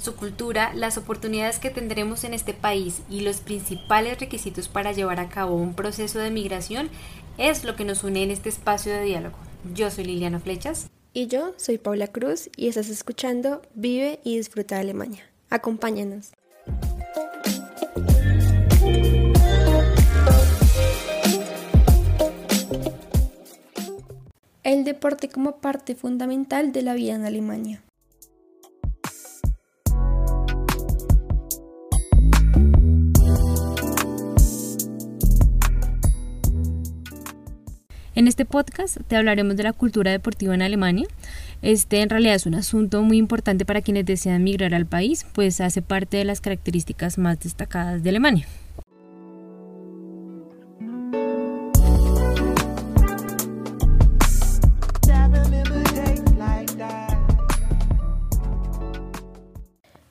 Su cultura, las oportunidades que tendremos en este país y los principales requisitos para llevar a cabo un proceso de migración es lo que nos une en este espacio de diálogo. Yo soy Liliana Flechas. Y yo soy Paula Cruz y estás escuchando Vive y Disfruta de Alemania. Acompáñanos. el deporte como parte fundamental de la vida en Alemania. En este podcast te hablaremos de la cultura deportiva en Alemania. Este en realidad es un asunto muy importante para quienes desean migrar al país, pues hace parte de las características más destacadas de Alemania.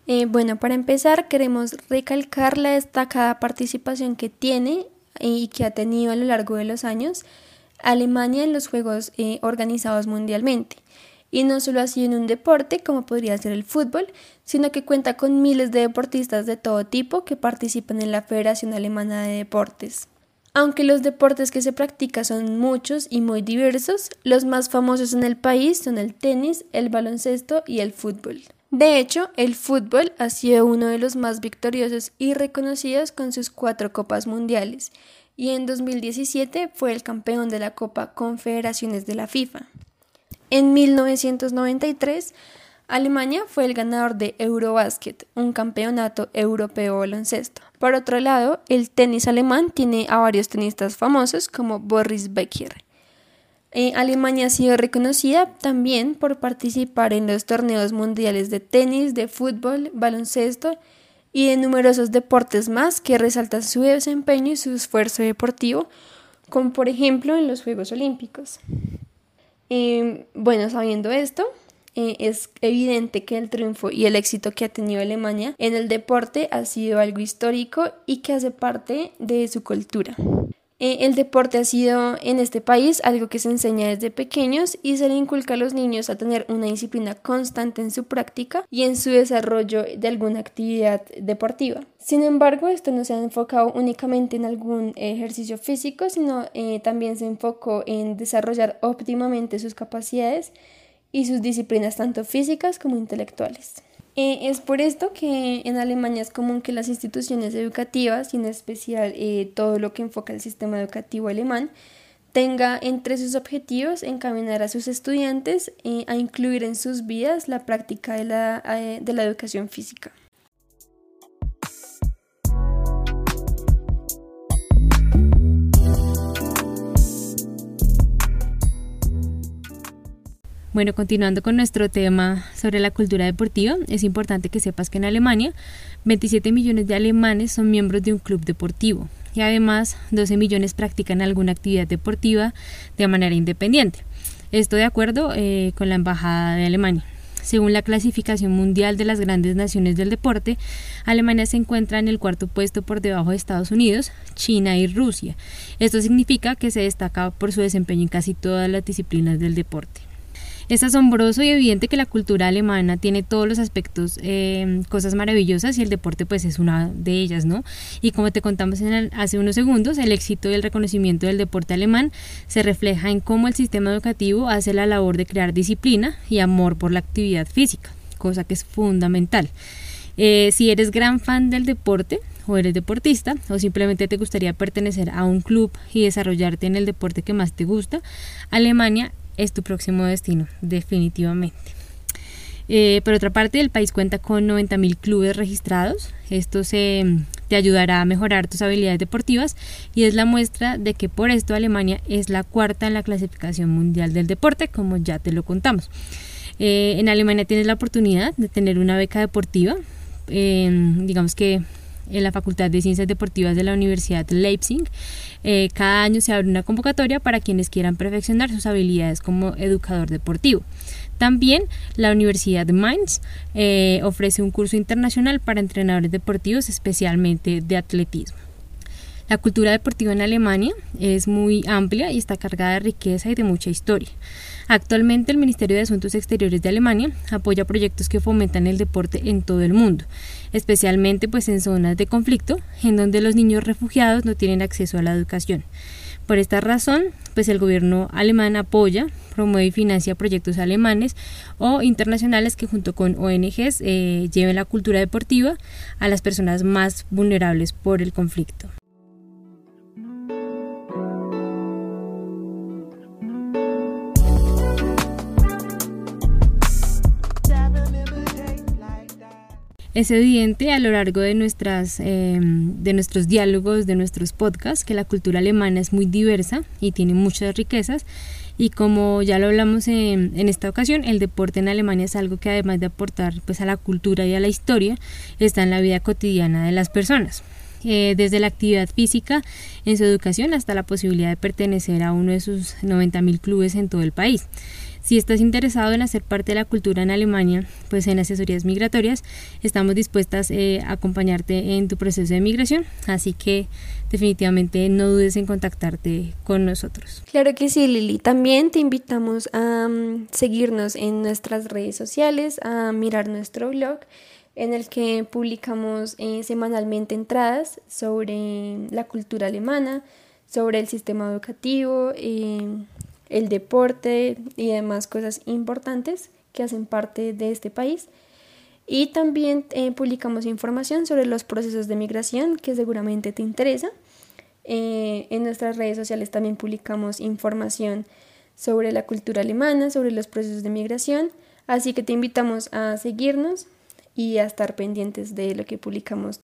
Eh, bueno, para empezar queremos recalcar la destacada participación que tiene y que ha tenido a lo largo de los años Alemania en los Juegos eh, organizados mundialmente. Y no solo así en un deporte como podría ser el fútbol, sino que cuenta con miles de deportistas de todo tipo que participan en la Federación Alemana de Deportes. Aunque los deportes que se practican son muchos y muy diversos, los más famosos en el país son el tenis, el baloncesto y el fútbol. De hecho, el fútbol ha sido uno de los más victoriosos y reconocidos con sus cuatro copas mundiales, y en 2017 fue el campeón de la Copa Confederaciones de la FIFA. En 1993, Alemania fue el ganador de Eurobasket, un campeonato europeo baloncesto. Por otro lado, el tenis alemán tiene a varios tenistas famosos como Boris Becker. Eh, Alemania ha sido reconocida también por participar en los torneos mundiales de tenis, de fútbol, baloncesto y de numerosos deportes más que resaltan su desempeño y su esfuerzo deportivo, como por ejemplo en los Juegos Olímpicos. Em, bueno, sabiendo esto, eh, es evidente que el triunfo y el éxito que ha tenido Alemania en el deporte ha sido algo histórico y que hace parte de su cultura. Eh, el deporte ha sido en este país algo que se enseña desde pequeños y se le inculca a los niños a tener una disciplina constante en su práctica y en su desarrollo de alguna actividad deportiva. Sin embargo, esto no se ha enfocado únicamente en algún ejercicio físico, sino eh, también se enfocó en desarrollar óptimamente sus capacidades y sus disciplinas tanto físicas como intelectuales. Eh, es por esto que en Alemania es común que las instituciones educativas y en especial eh, todo lo que enfoca el sistema educativo alemán tenga entre sus objetivos encaminar a sus estudiantes eh, a incluir en sus vidas la práctica de la educación física. Bueno, continuando con nuestro tema sobre la cultura deportiva, es importante que sepas que en Alemania 27 millones de alemanes son miembros de un club deportivo y además 12 millones practican alguna actividad deportiva de manera independiente. Esto de acuerdo eh, con la Embajada de Alemania. Según la clasificación mundial de las grandes naciones del deporte, Alemania se encuentra en el cuarto puesto por debajo de Estados Unidos, China y Rusia. Esto significa que se destaca por su desempeño en casi todas las disciplinas del deporte. Es asombroso y evidente que la cultura alemana tiene todos los aspectos, eh, cosas maravillosas y el deporte pues es una de ellas, ¿no? Y como te contamos en hace unos segundos, el éxito y el reconocimiento del deporte alemán se refleja en cómo el sistema educativo hace la labor de crear disciplina y amor por la actividad física, cosa que es fundamental. Eh, si eres gran fan del deporte o eres deportista o simplemente te gustaría pertenecer a un club y desarrollarte en el deporte que más te gusta, Alemania es tu próximo destino, definitivamente. Eh, por otra parte, el país cuenta con 90.000 clubes registrados. Esto se, te ayudará a mejorar tus habilidades deportivas y es la muestra de que por esto Alemania es la cuarta en la clasificación mundial del deporte, como ya te lo contamos. Eh, en Alemania tienes la oportunidad de tener una beca deportiva. Eh, digamos que en la Facultad de Ciencias Deportivas de la Universidad Leipzig. Eh, cada año se abre una convocatoria para quienes quieran perfeccionar sus habilidades como educador deportivo. También la Universidad de Mainz eh, ofrece un curso internacional para entrenadores deportivos, especialmente de atletismo. La cultura deportiva en Alemania es muy amplia y está cargada de riqueza y de mucha historia. Actualmente el Ministerio de Asuntos Exteriores de Alemania apoya proyectos que fomentan el deporte en todo el mundo, especialmente pues en zonas de conflicto en donde los niños refugiados no tienen acceso a la educación. Por esta razón, pues el gobierno alemán apoya, promueve y financia proyectos alemanes o internacionales que junto con ONGs eh, lleven la cultura deportiva a las personas más vulnerables por el conflicto. Es evidente a lo largo de, nuestras, em, de nuestros diálogos, de nuestros podcasts, que la cultura alemana es muy diversa y tiene muchas riquezas. Y como ya lo hablamos en, en, esta ocasión, el deporte en Alemania es algo que además de aportar pues, a la cultura y a la historia, está en la vida cotidiana de las personas. Eh, desde la actividad física en su educación hasta la posibilidad de pertenecer a uno de sus 90.000 clubes en todo el país. Si estás interesado en hacer parte de la cultura en Alemania, pues en asesorías migratorias estamos dispuestas eh, a acompañarte en tu proceso de migración, así que definitivamente no dudes en contactarte con nosotros. Claro que sí, Lili. También te invitamos a mm, seguirnos en nuestras redes sociales, a mirar nuestro blog en el que publicamos eh, semanalmente entradas sobre la cultura alemana, sobre el sistema educativo, eh, el deporte y demás cosas importantes que hacen parte de este país. Y también eh, publicamos información sobre los procesos de migración que seguramente te interesa. Eh, en nuestras redes sociales también publicamos información sobre la cultura alemana, sobre los procesos de migración. Así que te invitamos a seguirnos y a estar pendientes de lo que publicamos.